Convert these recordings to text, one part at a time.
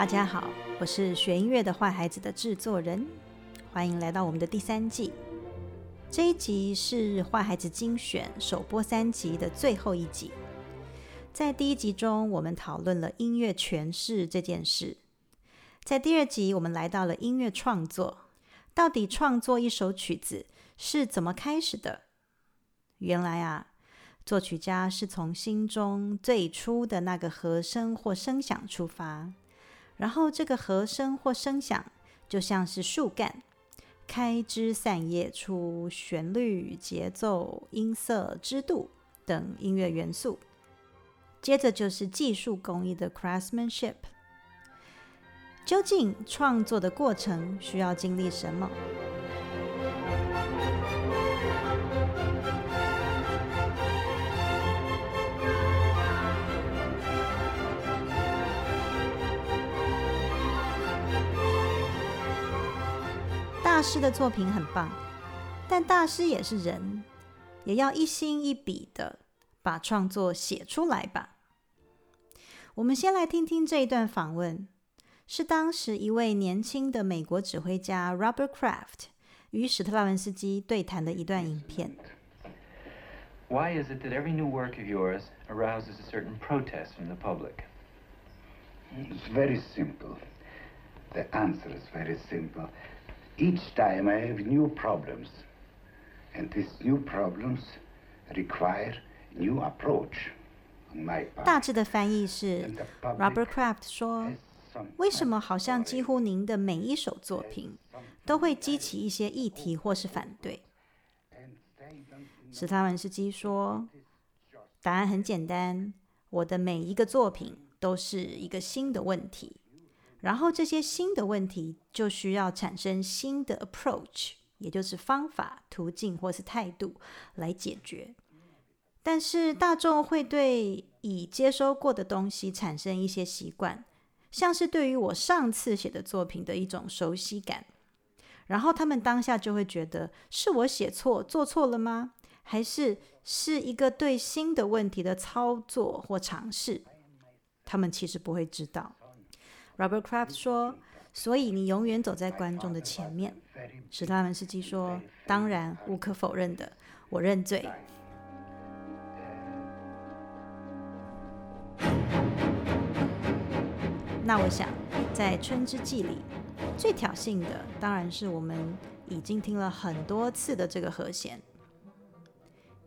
大家好，我是学音乐的坏孩子的制作人，欢迎来到我们的第三季。这一集是坏孩子精选首播三集的最后一集。在第一集中，我们讨论了音乐诠释这件事；在第二集，我们来到了音乐创作，到底创作一首曲子是怎么开始的？原来啊。作曲家是从心中最初的那个和声或声响出发，然后这个和声或声响就像是树干，开枝散叶出旋律、节奏、音色、支度等音乐元素。接着就是技术工艺的 craftsmanship。究竟创作的过程需要经历什么？大师的作品很棒，但大师也是人，也要一心一笔的把创作写出来吧。我们先来听听这一段访问，是当时一位年轻的美国指挥家 Robert Craft 与史特拉文斯基对谈的一段影片。Why is it that every new work of yours arouses a certain protest from the public? It's very simple. The answer is very simple. Each time I have new problems, and these new problems require new approach. 大致的翻译是，Robert Kraft 说：“为什么好像几乎您的每一首作品都会激起一些议题或是反对？”史塔文斯基说：“答案很简单，我的每一个作品都是一个新的问题。”然后这些新的问题就需要产生新的 approach，也就是方法、途径或是态度来解决。但是大众会对已接收过的东西产生一些习惯，像是对于我上次写的作品的一种熟悉感。然后他们当下就会觉得是我写错、做错了吗？还是是一个对新的问题的操作或尝试？他们其实不会知道。Robert Kraft 说：“所以你永远走在观众的前面。”史拉文斯基说：“当然，无可否认的，我认罪。”那我想，在《春之祭》里，最挑衅的当然是我们已经听了很多次的这个和弦，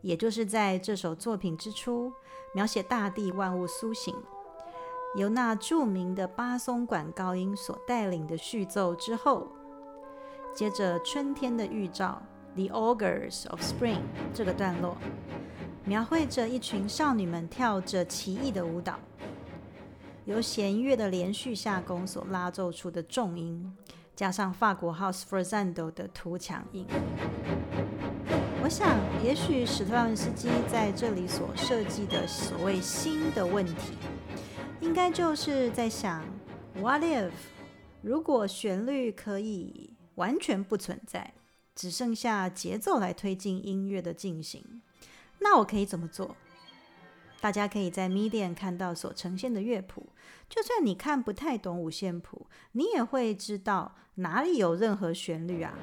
也就是在这首作品之初，描写大地万物苏醒。由那著名的巴松管高音所带领的序奏之后，接着春天的预兆，The Augurs of Spring 这个段落，描绘着一群少女们跳着奇异的舞蹈，由弦乐的连续下弓所拉奏出的重音，加上法国 House Forzando 的突强音。我想，也许史特拉文斯基在这里所设计的所谓新的问题。应该就是在想，What if 如果旋律可以完全不存在，只剩下节奏来推进音乐的进行，那我可以怎么做？大家可以在 Medium 看到所呈现的乐谱，就算你看不太懂五线谱，你也会知道哪里有任何旋律啊。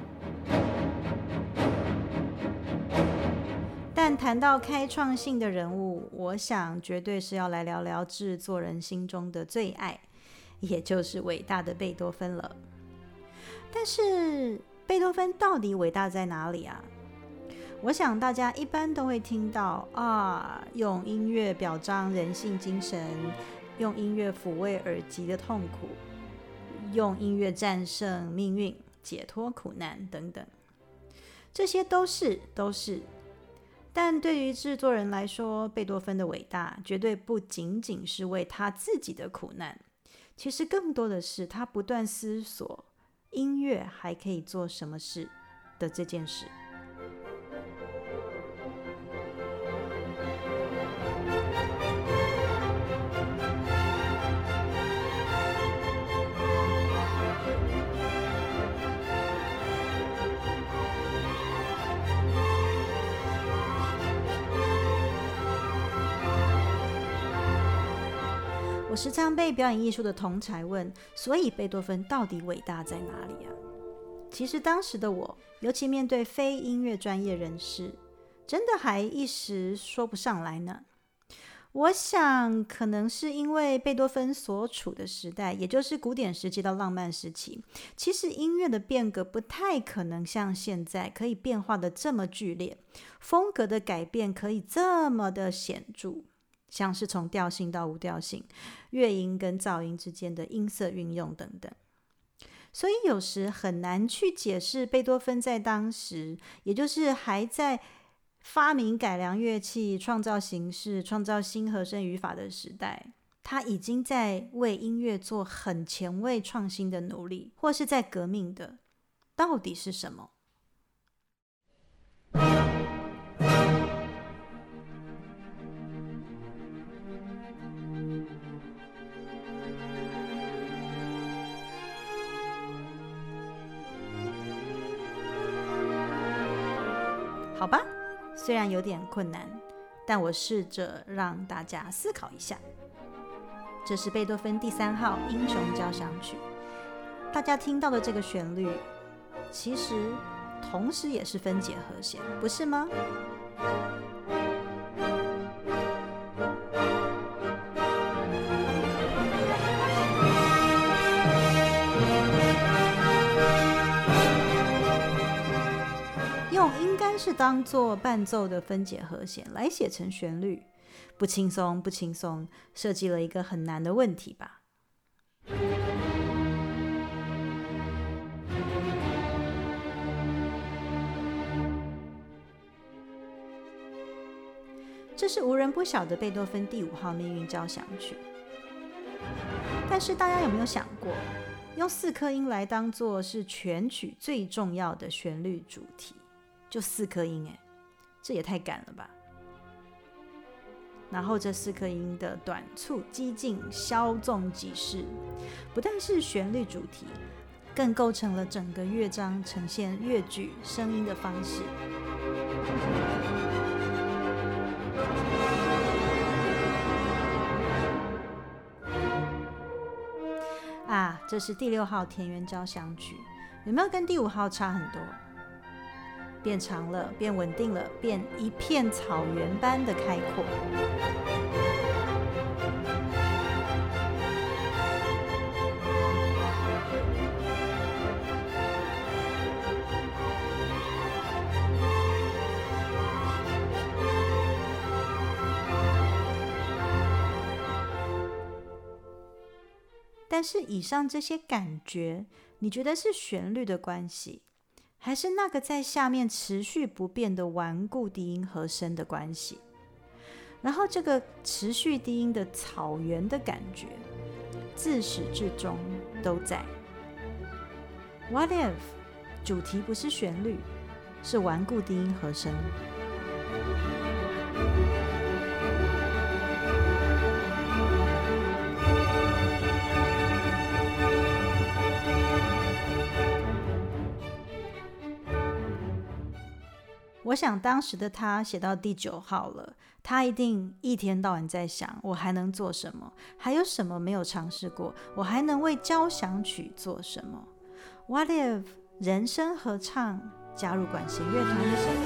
谈到开创性的人物，我想绝对是要来聊聊制作人心中的最爱，也就是伟大的贝多芬了。但是贝多芬到底伟大在哪里啊？我想大家一般都会听到啊，用音乐表彰人性精神，用音乐抚慰耳疾的痛苦，用音乐战胜命运，解脱苦难等等，这些都是都是。但对于制作人来说，贝多芬的伟大绝对不仅仅是为他自己的苦难，其实更多的是他不断思索音乐还可以做什么事的这件事。时常被表演艺术的同才问：“所以贝多芬到底伟大在哪里啊？”其实当时的我，尤其面对非音乐专业人士，真的还一时说不上来呢。我想，可能是因为贝多芬所处的时代，也就是古典时期到浪漫时期，其实音乐的变革不太可能像现在可以变化的这么剧烈，风格的改变可以这么的显著，像是从调性到无调性，乐音跟噪音之间的音色运用等等。所以有时很难去解释贝多芬在当时，也就是还在。发明改良乐器、创造形式、创造新和声语法的时代，他已经在为音乐做很前卫创新的努力，或是在革命的，到底是什么？虽然有点困难，但我试着让大家思考一下。这是贝多芬第三号英雄交响曲，大家听到的这个旋律，其实同时也是分解和弦，不是吗？当做伴奏的分解和弦来写成旋律，不轻松，不轻松，设计了一个很难的问题吧？这是无人不晓的贝多芬第五号命运交响曲，但是大家有没有想过，用四颗音来当做是全曲最重要的旋律主题？就四颗音哎，这也太赶了吧！然后这四颗音的短促、激进、稍纵即逝，不但是旋律主题，更构成了整个乐章呈现乐句声音的方式。啊，这是第六号田园交响曲，有没有跟第五号差很多？变长了，变稳定了，变一片草原般的开阔。但是以上这些感觉，你觉得是旋律的关系？还是那个在下面持续不变的顽固低音和声的关系，然后这个持续低音的草原的感觉，自始至终都在。What if 主题不是旋律，是顽固低音和声？我想当时的他写到第九号了，他一定一天到晚在想：我还能做什么？还有什么没有尝试过？我还能为交响曲做什么？What if 人生合唱加入管弦乐团的声音？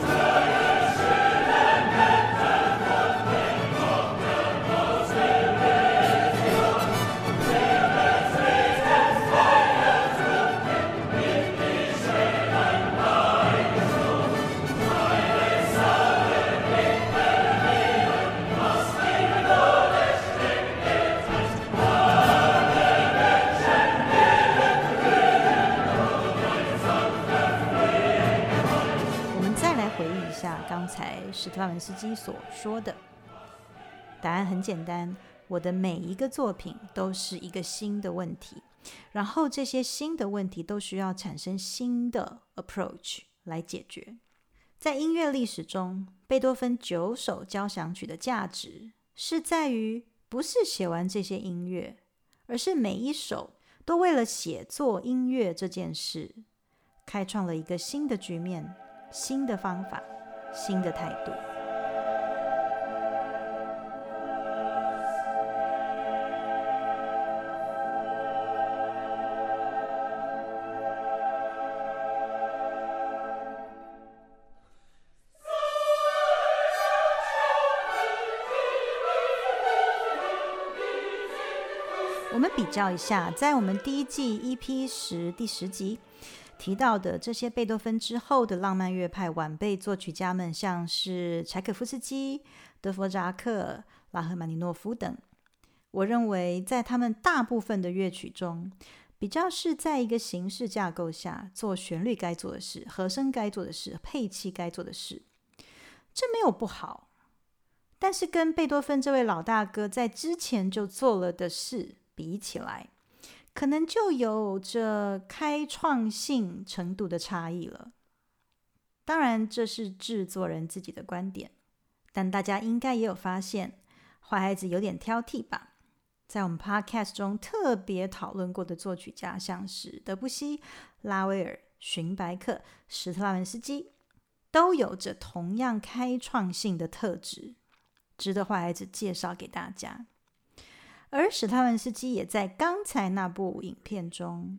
拉文斯基所说的答案很简单：我的每一个作品都是一个新的问题，然后这些新的问题都需要产生新的 approach 来解决。在音乐历史中，贝多芬九首交响曲的价值是在于，不是写完这些音乐，而是每一首都为了写作音乐这件事，开创了一个新的局面、新的方法。新的态度。我们比较一下，在我们第一季 EP 十第十集提到的这些贝多芬之后的浪漫乐派晚辈作曲家们，像是柴可夫斯基、德弗扎克、拉赫曼尼诺夫等。我认为，在他们大部分的乐曲中，比较是在一个形式架构下做旋律该做的事、和声该做的事、配器该做的事，这没有不好。但是跟贝多芬这位老大哥在之前就做了的事比起来，可能就有着开创性程度的差异了。当然，这是制作人自己的观点，但大家应该也有发现，坏孩子有点挑剔吧。在我们 Podcast 中特别讨论过的作曲家，像是德布西、拉威尔、寻白克、史特拉文斯基，都有着同样开创性的特质，值得坏孩子介绍给大家。而史特拉文斯基也在刚才那部影片中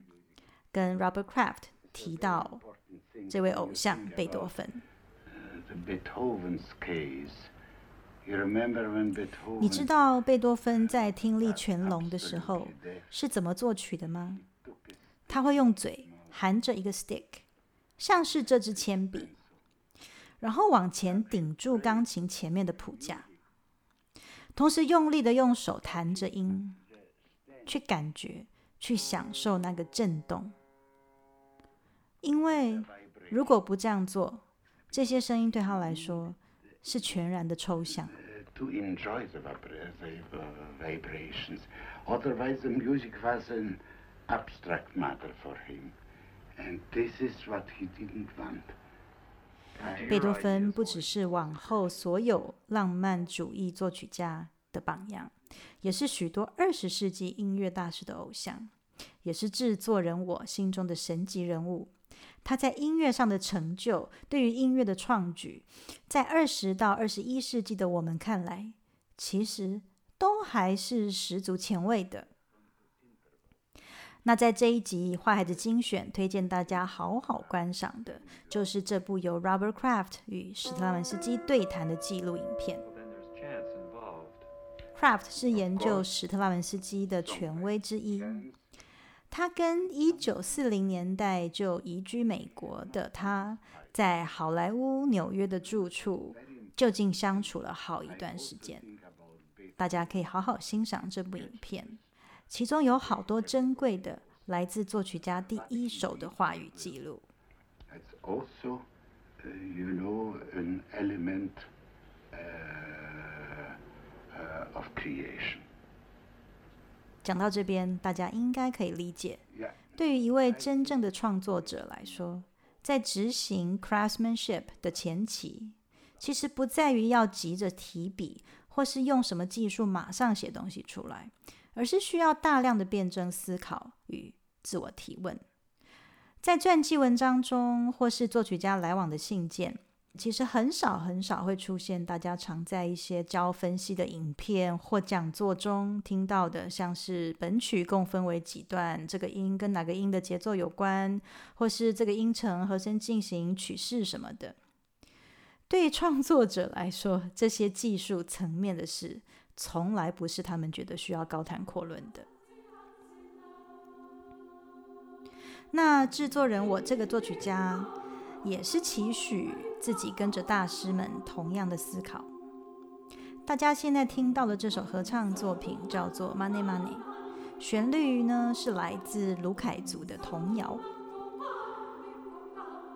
跟 Robert Kraft 提到这位偶像贝多芬。你知道贝多芬在听力全聋的时候是怎么作曲的吗？他会用嘴含着一个 stick，像是这支铅笔，然后往前顶住钢琴前面的谱架，同时用力的用手弹着音，去感觉、去享受那个震动。因为如果不这样做，这些声音对他来说。是全然的抽象。To enjoy the vibrations, otherwise the music was an abstract matter for him, and this is what he didn't want. 贝多芬不只是往后所有浪漫主义作曲家的榜样，也是许多二十世纪音乐大师的偶像，也是制作人我心中的神级人物。他在音乐上的成就，对于音乐的创举，在二十到二十一世纪的我们看来，其实都还是十足前卫的。那在这一集《坏孩子精选》推荐大家好好观赏的，就是这部由 Robert Kraft 与史特拉文斯基对谈的纪录影片。Kraft 是研究史特拉文斯基的权威之一。他跟一九四零年代就移居美国的他，在好莱坞纽约的住处，就近相处了好一段时间。大家可以好好欣赏这部影片，其中有好多珍贵的来自作曲家第一手的话语记录。Also, you know, an element of creation. 讲到这边，大家应该可以理解。对于一位真正的创作者来说，在执行 craftsmanship 的前期，其实不在于要急着提笔，或是用什么技术马上写东西出来，而是需要大量的辩证思考与自我提问。在传记文章中，或是作曲家来往的信件。其实很少很少会出现大家常在一些教分析的影片或讲座中听到的，像是本曲共分为几段，这个音跟哪个音的节奏有关，或是这个音程和声进行曲式什么的。对创作者来说，这些技术层面的事，从来不是他们觉得需要高谈阔论的。那制作人，我这个作曲家。也是期许自己跟着大师们同样的思考。大家现在听到的这首合唱作品叫做《Money Money》，旋律呢是来自卢凯族的童谣。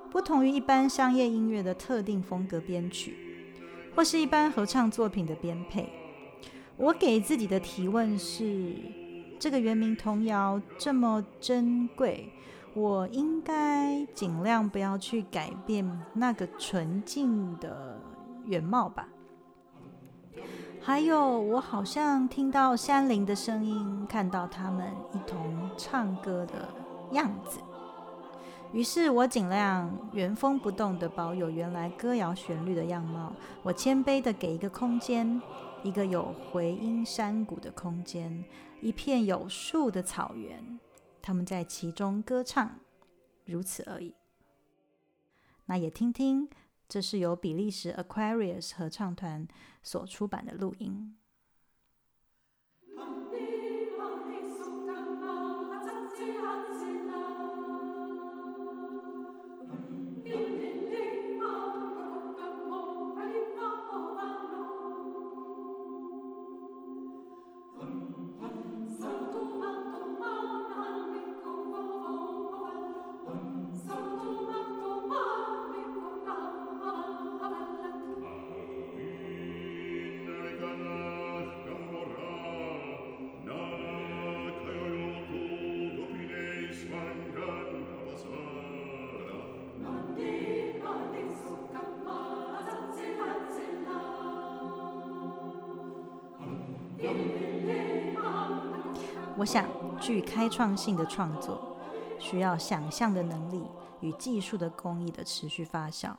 不同于一般商业音乐的特定风格编曲，或是一般合唱作品的编配，我给自己的提问是：这个原名童谣这么珍贵。我应该尽量不要去改变那个纯净的原貌吧。还有，我好像听到山林的声音，看到他们一同唱歌的样子。于是我尽量原封不动的保有原来歌谣旋律的样貌。我谦卑的给一个空间，一个有回音山谷的空间，一片有树的草原。他们在其中歌唱，如此而已。那也听听，这是由比利时 Aquarius 合唱团所出版的录音。我想，具开创性的创作需要想象的能力与技术的工艺的持续发酵。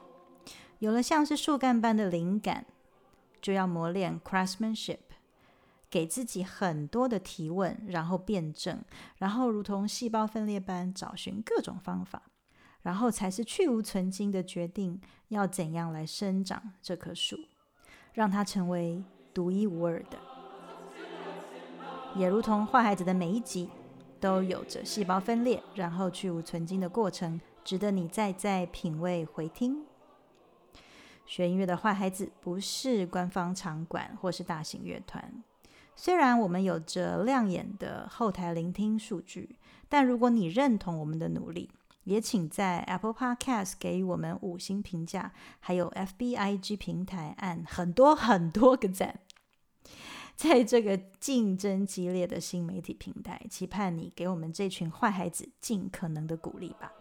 有了像是树干般的灵感，就要磨练 craftsmanship，给自己很多的提问，然后辩证，然后如同细胞分裂般找寻各种方法，然后才是去无存精的决定要怎样来生长这棵树，让它成为独一无二的。也如同坏孩子的每一集，都有着细胞分裂，然后去无存精的过程，值得你再再品味回听。学音乐的坏孩子不是官方场馆或是大型乐团，虽然我们有着亮眼的后台聆听数据，但如果你认同我们的努力，也请在 Apple Podcast 给予我们五星评价，还有 FBIG 平台按很多很多个赞。在这个竞争激烈的新媒体平台，期盼你给我们这群坏孩子尽可能的鼓励吧。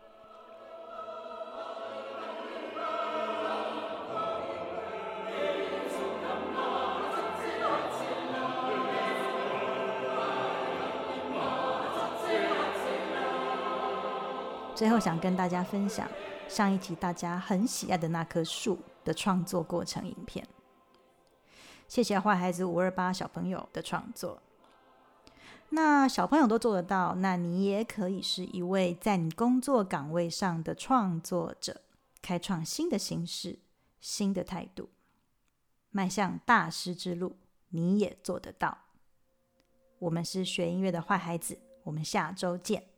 最后，想跟大家分享上一集大家很喜爱的那棵树的创作过程影片。谢谢坏孩子五二八小朋友的创作。那小朋友都做得到，那你也可以是一位在你工作岗位上的创作者，开创新的形式、新的态度，迈向大师之路，你也做得到。我们是学音乐的坏孩子，我们下周见。